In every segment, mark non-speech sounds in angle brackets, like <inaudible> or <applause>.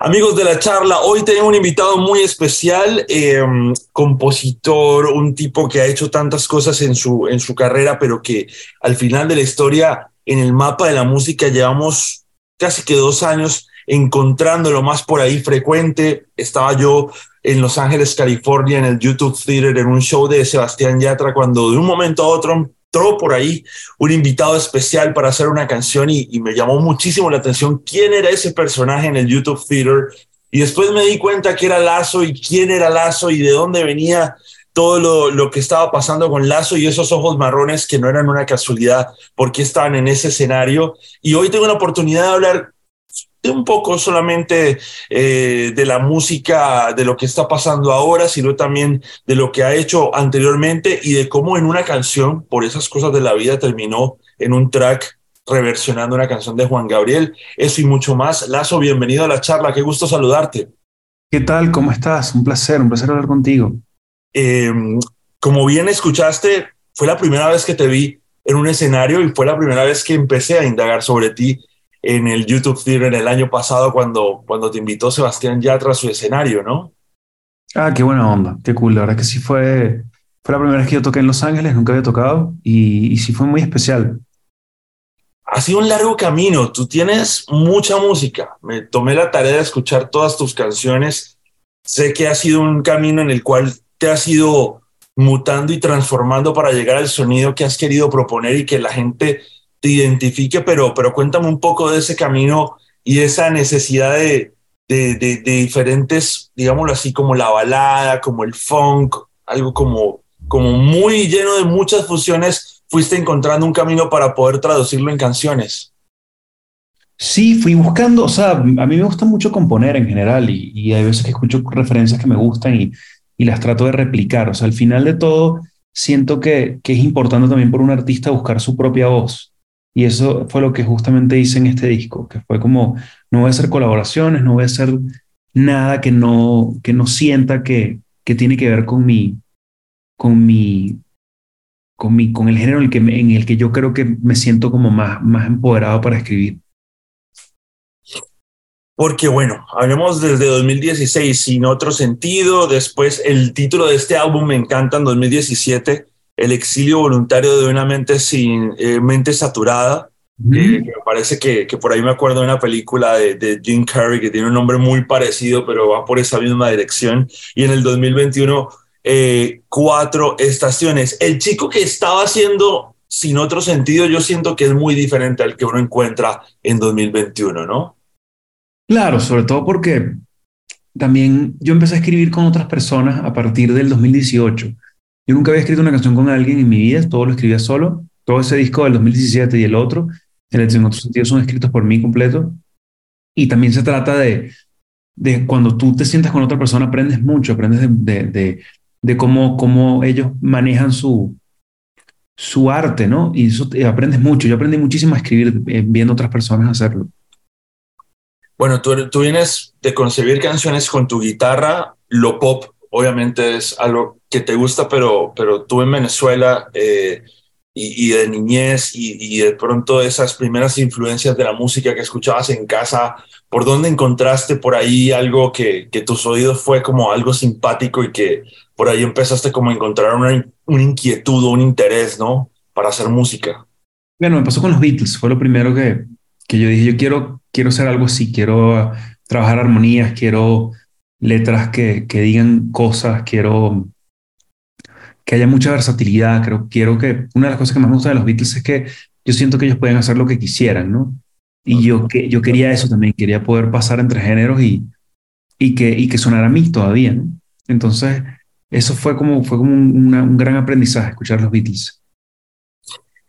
Amigos de la charla, hoy tengo un invitado muy especial, eh, compositor, un tipo que ha hecho tantas cosas en su, en su carrera, pero que al final de la historia, en el mapa de la música, llevamos casi que dos años encontrándolo más por ahí frecuente. Estaba yo en Los Ángeles, California, en el YouTube Theater, en un show de Sebastián Yatra, cuando de un momento a otro entró por ahí un invitado especial para hacer una canción y, y, me llamó muchísimo la atención quién era ese personaje en el YouTube Theater. Y después me di cuenta que era Lazo y quién era Lazo y de dónde venía todo lo, lo, que estaba pasando con Lazo y esos ojos marrones que no eran una casualidad porque estaban en ese escenario. Y hoy tengo la oportunidad de hablar de un poco solamente eh, de la música, de lo que está pasando ahora, sino también de lo que ha hecho anteriormente y de cómo en una canción, por esas cosas de la vida, terminó en un track reversionando una canción de Juan Gabriel. Eso y mucho más. Lazo, bienvenido a la charla. Qué gusto saludarte. ¿Qué tal? ¿Cómo estás? Un placer, un placer hablar contigo. Eh, como bien escuchaste, fue la primera vez que te vi en un escenario y fue la primera vez que empecé a indagar sobre ti en el YouTube Theater el año pasado cuando, cuando te invitó Sebastián Yatra a su escenario, ¿no? Ah, qué buena onda, qué cool. La verdad que sí fue, fue la primera vez que yo toqué en Los Ángeles, nunca había tocado y, y sí fue muy especial. Ha sido un largo camino, tú tienes mucha música, me tomé la tarea de escuchar todas tus canciones, sé que ha sido un camino en el cual te has ido mutando y transformando para llegar al sonido que has querido proponer y que la gente te identifique, pero, pero cuéntame un poco de ese camino y esa necesidad de, de, diferentes, digámoslo así, como la balada, como el funk, algo como, como muy lleno de muchas fusiones, fuiste encontrando un camino para poder traducirlo en canciones. Sí, fui buscando, o sea, a mí me gusta mucho componer en general y, y hay veces que escucho referencias que me gustan y, y, las trato de replicar. O sea, al final de todo, siento que, que es importante también por un artista buscar su propia voz. Y eso fue lo que justamente hice en este disco, que fue como, no voy a hacer colaboraciones, no voy a hacer nada que no, que no sienta que, que tiene que ver con mi, con mi, con mi, con el género en el que, en el que yo creo que me siento como más, más empoderado para escribir. Porque bueno, hablemos desde 2016 sin otro sentido. Después el título de este álbum me encanta en 2017 el exilio voluntario de una mente sin eh, mente saturada. Mm. Eh, me parece que, que, por ahí me acuerdo de una película de, de, Jim Carrey que tiene un nombre muy parecido, pero va por esa misma dirección. Y en el 2021, eh, cuatro estaciones. El chico que estaba haciendo sin otro sentido, yo siento que es muy diferente al que uno encuentra en 2021, ¿no? Claro, sobre todo porque también yo empecé a escribir con otras personas a partir del 2018 yo nunca había escrito una canción con alguien en mi vida, todo lo escribía solo. Todo ese disco del 2017 y el otro, en otro sentido, son escritos por mí completo. Y también se trata de, de cuando tú te sientas con otra persona, aprendes mucho, aprendes de, de, de, de cómo, cómo ellos manejan su, su arte, ¿no? Y eso aprendes mucho. Yo aprendí muchísimo a escribir eh, viendo otras personas hacerlo. Bueno, tú, tú vienes de concebir canciones con tu guitarra, lo pop obviamente es algo que te gusta, pero, pero tú en Venezuela eh, y, de niñez y, y, de pronto esas primeras influencias de la música que escuchabas en casa, ¿por dónde encontraste por ahí algo que, que tus oídos fue como algo simpático y que por ahí empezaste como a encontrar una, una inquietud o un interés, ¿no? Para hacer música. Bueno, me pasó con los Beatles, fue lo primero que, que yo dije, yo quiero, quiero hacer algo así, quiero trabajar armonías, quiero letras que, que digan cosas, quiero que haya mucha versatilidad, creo, quiero que una de las cosas que más me gusta de los Beatles es que yo siento que ellos pueden hacer lo que quisieran, ¿no? Y yo, que, yo quería eso también, quería poder pasar entre géneros y, y, que, y que sonara a mí todavía, ¿no? Entonces, eso fue como, fue como un, una, un gran aprendizaje, escuchar los Beatles.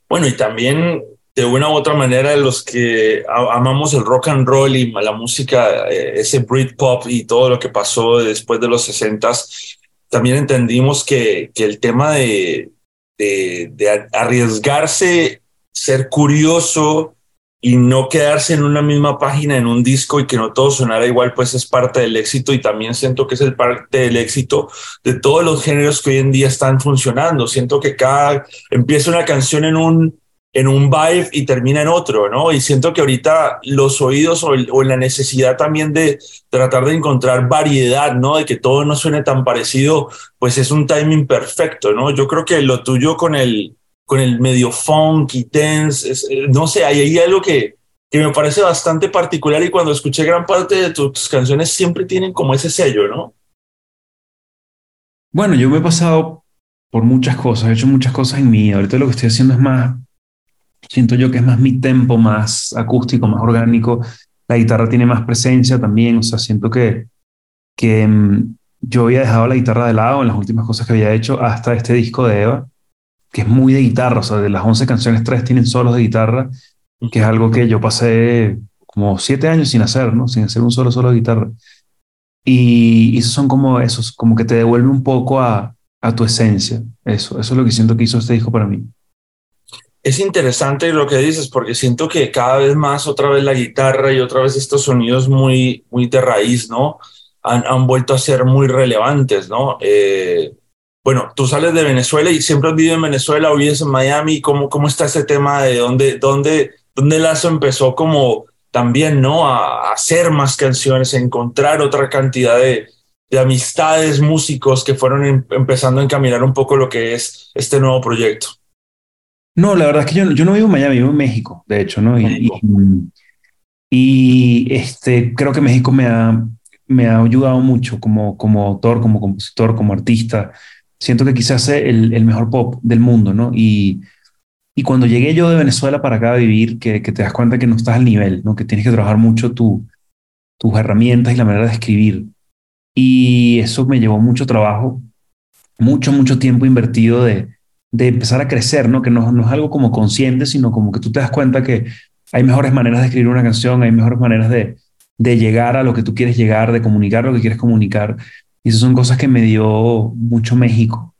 Bueno, y también de una u otra manera los que amamos el rock and roll y la música, eh, ese Britpop y todo lo que pasó después de los 60 también entendimos que, el tema de, arriesgarse, ser curioso y no quedarse en una misma página en un disco y que no todo sonara igual, pues es parte del éxito y también siento que es parte del éxito de todos los géneros que hoy en día están funcionando. Siento que cada empieza una canción en un en un vibe y termina en otro, ¿no? Y siento que ahorita los oídos o, la necesidad también de tratar de encontrar variedad, ¿no? De que todo no suene tan parecido, pues es un timing perfecto, ¿no? Yo creo que lo tuyo con el, con el medio funk y tense, eh, no sé, hay algo que, que me parece bastante particular y cuando escuché gran parte de tus canciones siempre tienen como ese sello, ¿no? Bueno, yo me he pasado por muchas cosas, he hecho muchas cosas en mí. Ahorita lo que estoy haciendo es más, siento yo que es más mi tempo, más acústico, más orgánico. La guitarra tiene más presencia también, o sea, siento que, que mm, yo había dejado la guitarra de lado en las últimas cosas que había hecho hasta este disco de Eva, que es muy de guitarra, o sea, de las 11 canciones, tres tienen solos de guitarra, que es algo que yo pasé como siete años sin hacer, ¿no? Sin hacer un solo solo de guitarra. Y, esos son como esos, como que te devuelve un poco a, a tu esencia. Eso, eso es lo que siento que hizo este disco para mí. Es interesante lo que dices porque siento que cada vez más otra vez la guitarra y otra vez estos sonidos muy, muy de raíz, ¿no? Han, han vuelto a ser muy relevantes, ¿no? Eh, bueno, tú sales de Venezuela y siempre has vivido en Venezuela o vives en Miami. ¿Cómo, cómo está ese tema de dónde, dónde, dónde Lazo empezó como también, ¿no? A, hacer más canciones, a encontrar otra cantidad de, de amistades, músicos que fueron em, empezando a encaminar un poco lo que es este nuevo proyecto. No, la verdad es que yo, yo no vivo en Miami, vivo en México, de hecho, ¿no? Y, y, este, creo que México me ha, me ha ayudado mucho como, como autor, como compositor, como artista. Siento que quizás es el, el mejor pop del mundo, ¿no? Y, y cuando llegué yo de Venezuela para acá a vivir, que, que, te das cuenta que no estás al nivel, ¿no? que tienes que trabajar mucho tu, tus herramientas y la manera de escribir. Y eso me llevó mucho trabajo, mucho, mucho tiempo invertido de, de empezar a crecer, ¿no? que no, no es algo como consciente, sino como que tú te das cuenta que hay mejores maneras de escribir una canción, hay mejores maneras de, de llegar a lo que tú quieres llegar, de comunicar lo que quieres comunicar. Y esas son cosas que me dio mucho México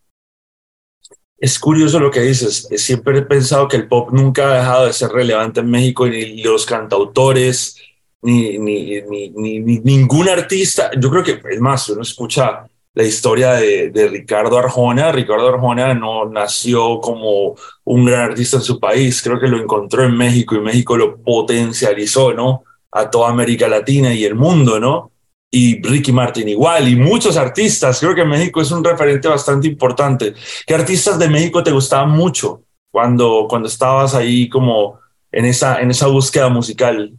es curioso lo que dices. Siempre he pensado que el pop nunca ha dejado de ser relevante en México, ni los cantautores, ni, ni, ni, ni ningún artista. Yo creo que, es más, uno escucha la historia de, de, Ricardo Arjona. Ricardo Arjona no nació como un gran artista en su país, creo que lo encontró en México y México lo potencializó, ¿no? A toda América Latina y el mundo, ¿no? y Ricky Martin igual, y muchos artistas. Creo que México es un referente bastante importante. ¿Qué artistas de México te gustaban mucho cuando, cuando estabas ahí como en esa, en esa búsqueda musical?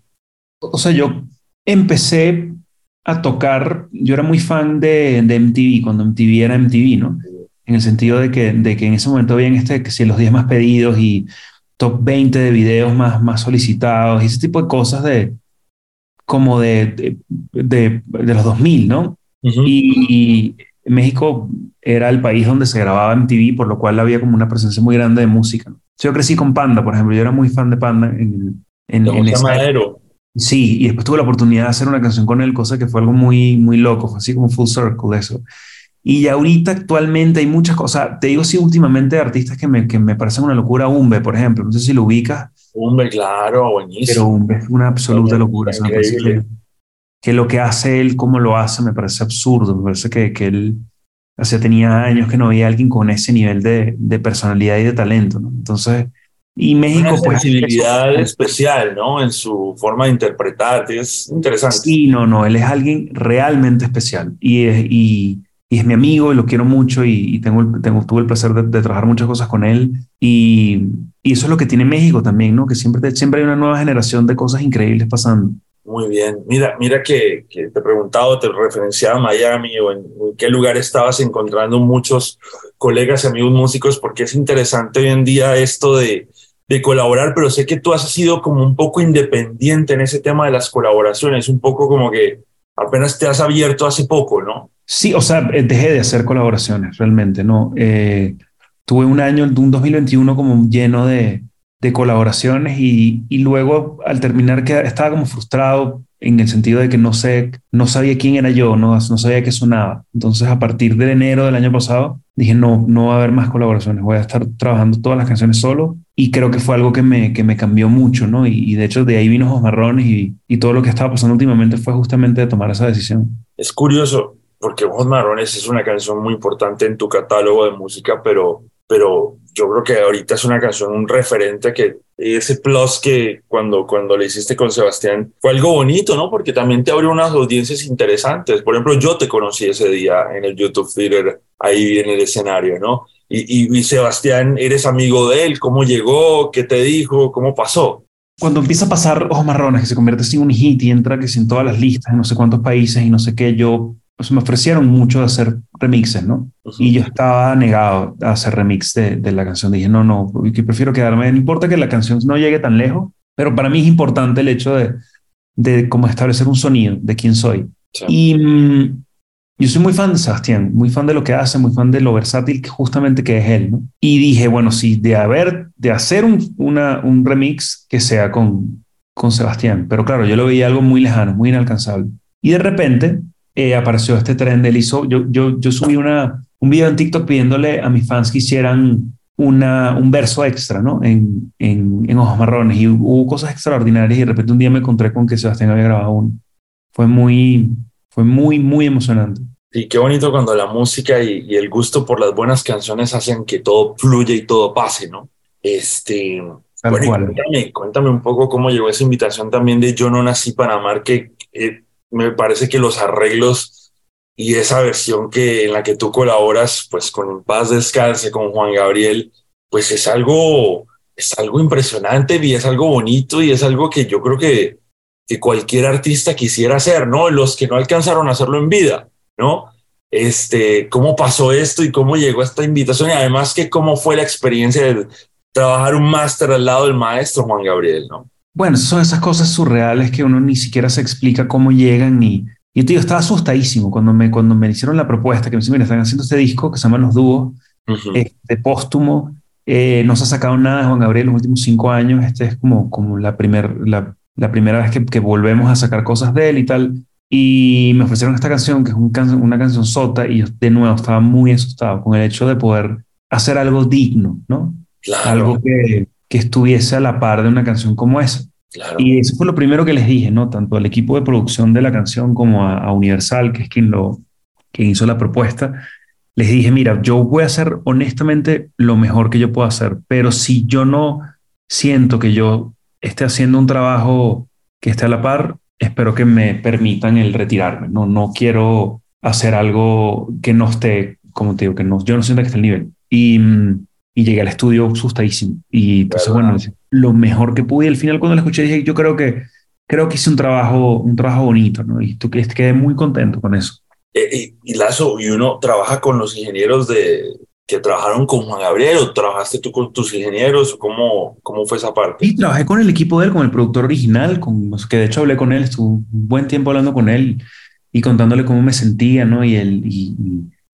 O sea, yo empecé a tocar, yo era muy fan de, de MTV, cuando MTV era MTV, ¿no? En el sentido de que, de que en ese momento habían este, que si los 10 más pedidos y top 20 de videos más, más solicitados y ese tipo de cosas de, como de, de, de, los 2000, ¿no? y, México era el país donde se grababa en TV, por lo cual había como una presencia muy grande de música. Yo crecí con Panda, por ejemplo, yo era muy fan de Panda en, en, en Sí, y después tuve la oportunidad de hacer una canción con él, cosa que fue algo muy, muy loco, fue así como full circle eso. Y ahorita actualmente hay muchas cosas, te digo sí, últimamente artistas que me, que me parecen una locura, Umbe, por ejemplo, no sé si lo ubicas, Umbe, claro, buenísimo. Pero Umbe es una absoluta locura. Que, que, lo que hace él, como lo hace, me parece absurdo. Me parece que, que él, hace tenía años que no había alguien con ese nivel de, de personalidad y de talento. ¿no? Entonces, y México, una pues, sensibilidad especial, ¿no? En su forma de interpretar. Es interesante. Sí, no, no. Él es alguien realmente especial. Y, y y es mi amigo y lo quiero mucho y, tengo, tengo, tuve el placer de, trabajar muchas cosas con él y, y, eso es lo que tiene México también, ¿no? Que siempre, siempre hay una nueva generación de cosas increíbles pasando. Muy bien. Mira, mira que, que te he preguntado, te referenciaba a Miami o en, en, qué lugar estabas encontrando muchos colegas y amigos músicos, porque es interesante hoy en día esto de, de colaborar, pero sé que tú has sido como un poco independiente en ese tema de las colaboraciones, un poco como que apenas te has abierto hace poco, ¿no? Sí, o sea, eh, dejé de hacer colaboraciones realmente, ¿no? Eh, tuve un año, un 2021 como lleno de, de colaboraciones y, y, luego al terminar que estaba como frustrado en el sentido de que no sé, no sabía quién era yo, no, no sabía qué sonaba. Entonces a partir de enero del año pasado dije, no, no va a haber más colaboraciones, voy a estar trabajando todas las canciones solo y creo que fue algo que me, que me cambió mucho, ¿no? Y, y de hecho de ahí vino los marrones y, y todo lo que estaba pasando últimamente fue justamente de tomar esa decisión. Es curioso, porque Ojos Marrones es una canción muy importante en tu catálogo de música, pero pero yo creo que ahorita es una canción, un referente que ese plus que cuando, cuando le hiciste con Sebastián fue algo bonito, ¿no? Porque también te abrió unas audiencias interesantes. Por ejemplo, yo te conocí ese día en el YouTube Theater, ahí en el escenario, ¿no? Y, y, Sebastián, ¿eres amigo de él? ¿Cómo llegó? ¿Qué te dijo? ¿Cómo pasó? Cuando empieza a pasar Ojos Marrones, que se convierte en un hit y entra que en todas las listas, en no sé cuántos países y no sé qué, yo pues, me ofrecieron mucho de hacer remixes, ¿no? Y yo estaba negado a hacer remix de, de, la canción. Dije, no, no, que prefiero quedarme, no importa que la canción no llegue tan lejos, pero para mí es importante el hecho de, de cómo establecer un sonido, de quién soy. Y mm, yo soy muy fan de Sebastián, muy fan de lo que hace, muy fan de lo versátil que justamente que es él, ¿no? Y dije, bueno, sí, de haber, de hacer un, una, un remix que sea con, con Sebastián. Pero claro, yo lo veía algo muy lejano, muy inalcanzable. Y de repente eh, apareció este tren del hizo, yo, yo, yo subí una, un video en TikTok pidiéndole a mis fans que hicieran una, un verso extra, ¿no? En, en, en, Ojos Marrones y hubo cosas extraordinarias y de repente un día me encontré con que Sebastián había grabado uno. Fue muy, fue muy, muy emocionante. Y qué bonito cuando la música y, y, el gusto por las buenas canciones hacen que todo fluya y todo pase, ¿no? Este, bueno, cuéntame, cuéntame, un poco cómo llegó esa invitación también de Yo no nací para amar, que eh, me parece que los arreglos y esa versión que en la que tú colaboras, pues con Paz Descanse, con Juan Gabriel, pues es algo, es algo impresionante y es algo bonito y es algo que yo creo que, que cualquier artista quisiera hacer, ¿no? Los que no alcanzaron a hacerlo en vida, ¿no? Este, cómo pasó esto y cómo llegó esta invitación y además que cómo fue la experiencia de trabajar un máster al lado del maestro Juan Gabriel, ¿no? Bueno, son esas cosas surreales que uno ni siquiera se explica cómo llegan ni... Y tío, estaba asustadísimo cuando me, cuando me hicieron la propuesta, que me dijeron, están haciendo este disco que se llama Los Dúos, de este, póstumo, eh, no se ha sacado nada de Juan Gabriel en los últimos cinco años, este es como, como la, primer, la, la primera vez que, que, volvemos a sacar cosas de él y tal, y me ofrecieron esta canción, que es un can una canción sota, y yo de nuevo estaba muy asustado con el hecho de poder hacer algo digno, ¿no? Claro. Algo que, que estuviese a la par de una canción como esa. Y eso fue lo primero que les dije, ¿no? Tanto al equipo de producción de la canción como a, Universal, que es quien, lo, quien hizo la propuesta, les dije, mira, yo voy a hacer honestamente lo mejor que yo puedo hacer, pero si yo no siento que yo esté haciendo un trabajo que esté a la par, espero que me permitan el retirarme. No, no quiero hacer algo que no esté, como te digo, que no, yo no siento que esté al nivel. Y, mm, y llegué al estudio asustadísimo. Y entonces, bueno, lo mejor que pude. Y al final, cuando la escuché, dije, yo creo que, creo que hice un trabajo, un trabajo bonito, ¿no? Y tú quedé muy contento con eso. Eh, y, Lazo, y uno trabaja con los ingenieros de, que trabajaron con Juan Gabriel o trabajaste tú con tus ingenieros? ¿Cómo, cómo fue esa parte? Sí, trabajé con el equipo de él, con el productor original, con, que de hecho hablé con él, estuve un buen tiempo hablando con él y contándole cómo me sentía, ¿no? Y, él, y,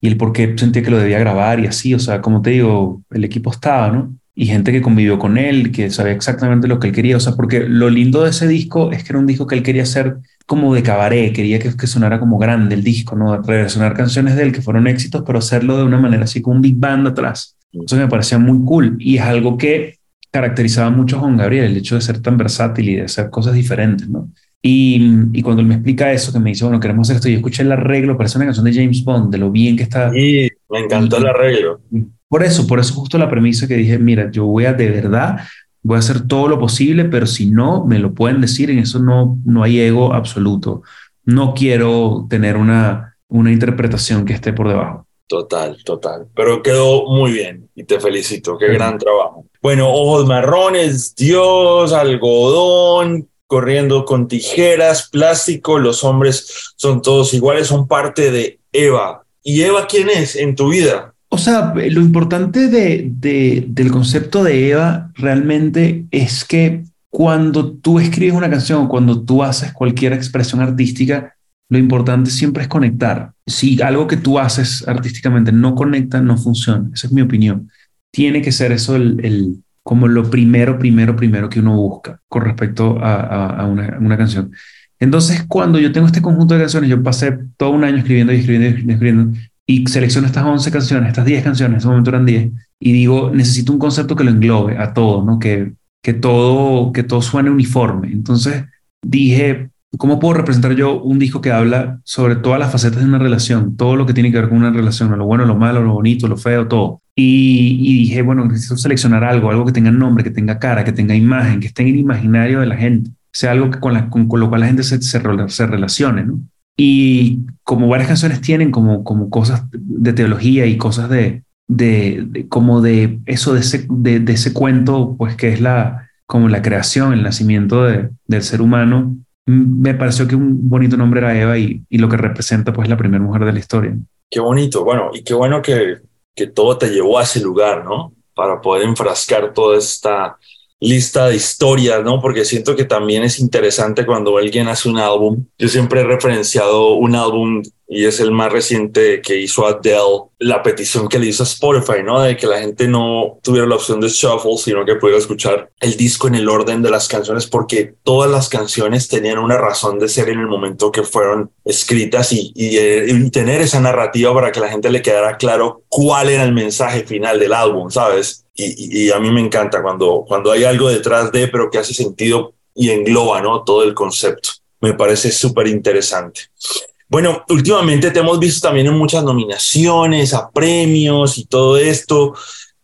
y el por qué sentía que lo debía grabar y así, o sea, como te digo, el equipo estaba, ¿no? Y gente que convivió con él, que sabía exactamente lo que él quería, o sea, porque lo lindo de ese disco es que era un disco que él quería hacer como de cabaret, quería que, que sonara como grande el disco, ¿no? Reversionar canciones de él que fueron éxitos, pero hacerlo de una manera así como un big band atrás. Eso me parecía muy cool y es algo que caracterizaba mucho a Juan Gabriel, el hecho de ser tan versátil y de hacer cosas diferentes, ¿no? Y, cuando él me explica eso, que me dice, bueno, queremos hacer esto, yo escuché el arreglo, parece una canción de James Bond, de lo bien que está. Sí, me encantó el arreglo. Por eso, por eso justo la premisa que dije, mira, yo voy a de verdad, voy a hacer todo lo posible, pero si no, me lo pueden decir, en eso no, no hay ego absoluto. No quiero tener una, una interpretación que esté por debajo. Total, total. Pero quedó muy bien y te felicito. Qué gran trabajo. Bueno, ojos marrones, Dios, algodón, corriendo con tijeras, plástico, los hombres son todos iguales, son parte de Eva. ¿Y Eva quién es en tu vida? O sea, lo importante de, del concepto de Eva realmente es que cuando tú escribes una canción, cuando tú haces cualquier expresión artística, lo importante siempre es conectar. Si algo que tú haces artísticamente no conecta, no funciona. Esa es mi opinión. Tiene que ser eso el, el como lo primero, primero, primero que uno busca con respecto a, una, una, canción. Entonces, cuando yo tengo este conjunto de canciones, yo pasé todo un año escribiendo y escribiendo y escribiendo, y selecciono estas 11 canciones, estas 10 canciones, en ese momento eran 10, y digo, necesito un concepto que lo englobe a todo, ¿no? Que, que, todo, que todo suene uniforme. Entonces dije, ¿cómo puedo representar yo un disco que habla sobre todas las facetas de una relación, todo lo que tiene que ver con una relación, lo bueno, lo malo, lo bonito, lo feo, todo? Y, dije, bueno, necesito seleccionar algo, algo que tenga nombre, que tenga cara, que tenga imagen, que esté en el imaginario de la gente, sea algo que con, la, con, lo cual la gente se, se, se, relacione, ¿no? Y como varias canciones tienen como, como cosas de teología y cosas de, de, como de eso, de ese, de, ese cuento, pues que es la, como la creación, el nacimiento de, del ser humano, me pareció que un bonito nombre era Eva y, y lo que representa pues la primera mujer de la historia. Qué bonito, bueno, y qué bueno que, que todo te llevó a ese lugar, ¿no? Para poder enfrascar toda esta lista de historias, ¿no? Porque siento que también es interesante cuando alguien hace un álbum. Yo siempre he referenciado un álbum y es el más reciente que hizo Adele, la petición que le hizo a Spotify, ¿no? De que la gente no tuviera la opción de shuffle, sino que pudiera escuchar el disco en el orden de las canciones, porque todas las canciones tenían una razón de ser en el momento que fueron escritas y, y, tener esa narrativa para que la gente le quedara claro cuál era el mensaje final del álbum, ¿sabes? Y, a mí me encanta cuando, cuando hay algo detrás de, pero que hace sentido y engloba, ¿no? Todo el concepto. Me parece súper interesante. Bueno, últimamente te hemos visto también en muchas nominaciones, a premios y todo esto.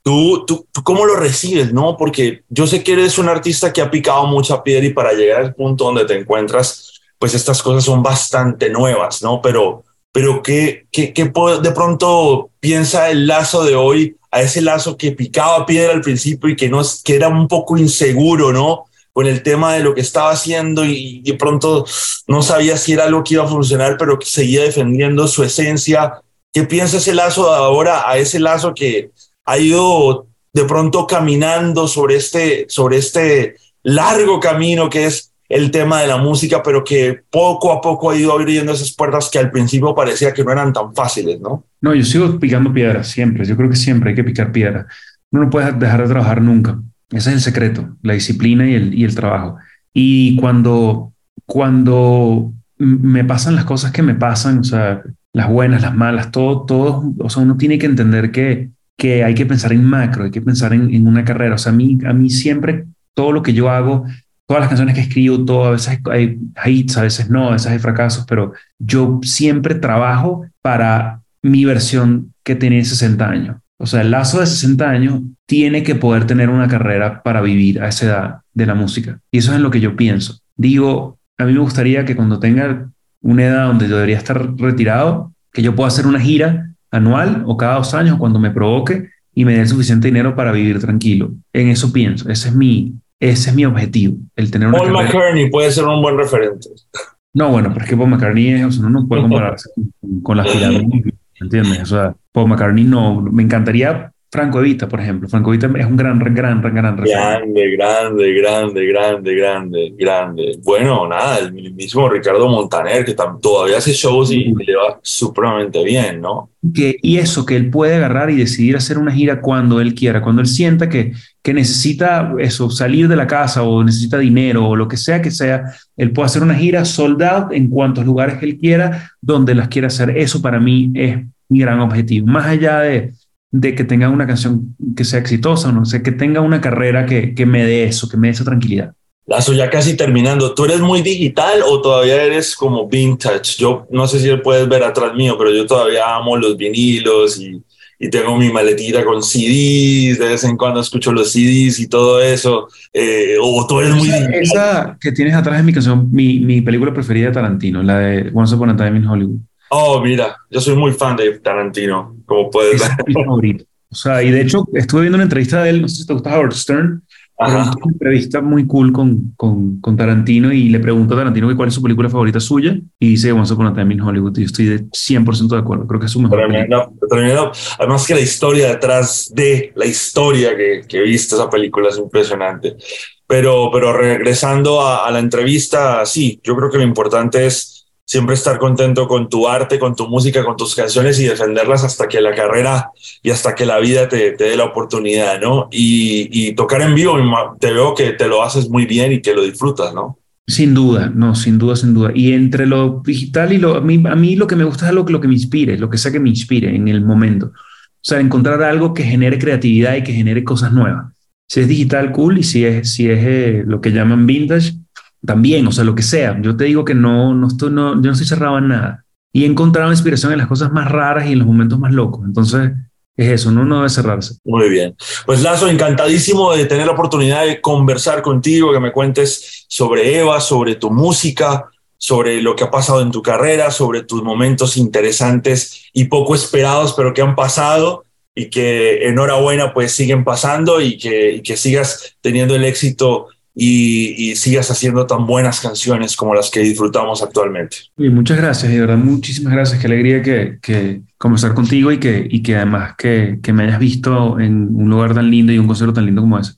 ¿Tú, tú, tú cómo lo recibes, no? Porque yo sé que eres un artista que ha picado mucha piedra y para llegar al punto donde te encuentras, pues estas cosas son bastante nuevas, ¿no? Pero, pero ¿qué, qué, qué de pronto piensa el lazo de hoy a ese lazo que picaba piedra al principio y que, no, que era un poco inseguro, ¿no? con el tema de lo que estaba haciendo y de pronto no sabía si era algo que iba a funcionar, pero que seguía defendiendo su esencia. ¿Qué piensa ese lazo ahora a ese lazo que ha ido de pronto caminando sobre este, sobre este largo camino que es el tema de la música, pero que poco a poco ha ido abriendo esas puertas que al principio parecía que no eran tan fáciles, ¿no? No, yo sigo picando piedras siempre. Yo creo que siempre hay que picar piedra. Uno no puede dejar de trabajar nunca. Ese es el secreto, la disciplina y el, y el trabajo. Y cuando, cuando me pasan las cosas que me pasan, o sea, las buenas, las malas, todo, todo, o sea, uno tiene que entender que, que hay que pensar en macro, hay que pensar en, en una carrera. O sea, a mí, a mí siempre todo lo que yo hago, todas las canciones que escribo, todo, a veces hay hits, a veces no, a veces hay fracasos, pero yo siempre trabajo para mi versión que tiene 60 años. O sea, el lazo de 60 años tiene que poder tener una carrera para vivir a esa edad de la música. Y eso es en lo que yo pienso. Digo, a mí me gustaría que cuando tenga una edad donde yo debería estar retirado, que yo pueda hacer una gira anual o cada dos años cuando me provoque y me dé suficiente dinero para vivir tranquilo. En eso pienso. Ese es mi, ese es mi objetivo. El tener una Paul McCartney puede ser un buen referente. No, bueno, pero es que Paul McCartney o sea, no puede compararse <laughs> con, con las pirámides ¿entiendes? O sea, Paul McCartney no, me encantaría Franco Evita, por ejemplo. Franco Evita es un gran, gran, gran, gran Grande, grande, grande, grande, grande, grande. Bueno, nada, el mismo Ricardo Montaner, que todavía hace shows y le va supremamente bien, ¿no? Que, y eso, que él puede agarrar y decidir hacer una gira cuando él quiera, cuando él sienta que, que necesita eso, salir de la casa o necesita dinero o lo que sea que sea, él puede hacer una gira sold out en cuantos lugares que él quiera, donde las quiera hacer. Eso para mí es mi gran objetivo. Más allá de, de que tenga una canción que sea exitosa, no sé, que tenga una carrera que, que me dé eso, que me dé esa tranquilidad. Lazo, ya casi terminando, ¿tú eres muy digital o todavía eres como vintage? Yo no sé si puedes ver atrás mío, pero yo todavía amo los vinilos y, y tengo mi maletita con CDs, de vez en cuando escucho los CDs y todo eso. Eh, ¿O tú eres muy digital? Esa que tienes atrás es mi canción, mi, mi película preferida de Tarantino, la de Once Upon a Time in Hollywood. Oh, mira, yo soy muy fan de Tarantino, como puedes ver. Es mi favorito. O sea, y de hecho estuve viendo una entrevista de él, no sé si te gusta Howard Stern, una entrevista muy cool con, con, con, Tarantino y le pregunto a Tarantino cuál es su película favorita suya y dice Once Upon a Time in Hollywood y yo estoy de 100% de acuerdo, creo que es su mejor tremendo, tremendo. Además que la historia detrás de la historia que, que viste esa película es impresionante. Pero, pero regresando a, a la entrevista, sí, yo creo que lo importante es siempre estar contento con tu arte, con tu música, con tus canciones y defenderlas hasta que la carrera y hasta que la vida te, te dé la oportunidad, ¿no? Y, y, tocar en vivo, te veo que te lo haces muy bien y que lo disfrutas, ¿no? Sin duda, no, sin duda, sin duda. Y entre lo digital y lo, a mí, a mí lo que me gusta es lo, lo que me inspire, lo que sea que me inspire en el momento. O sea, encontrar algo que genere creatividad y que genere cosas nuevas. Si es digital, cool, y si es, si es eh, lo que llaman vintage, también, o sea, lo que sea. Yo te digo que no, no estoy, no, yo no estoy cerrado en nada. Y he encontrado inspiración en las cosas más raras y en los momentos más locos. Entonces, es eso, uno no debe cerrarse. Muy bien. Pues Lazo, encantadísimo de tener la oportunidad de conversar contigo, que me cuentes sobre Eva, sobre tu música, sobre lo que ha pasado en tu carrera, sobre tus momentos interesantes y poco esperados, pero que han pasado y que enhorabuena pues siguen pasando y que, y que sigas teniendo el éxito y, sigas haciendo tan buenas canciones como las que disfrutamos actualmente. Y muchas gracias, de verdad, muchísimas gracias. Qué alegría que, que conversar contigo y que, y que además que, que me hayas visto en un lugar tan lindo y un concierto tan lindo como ese.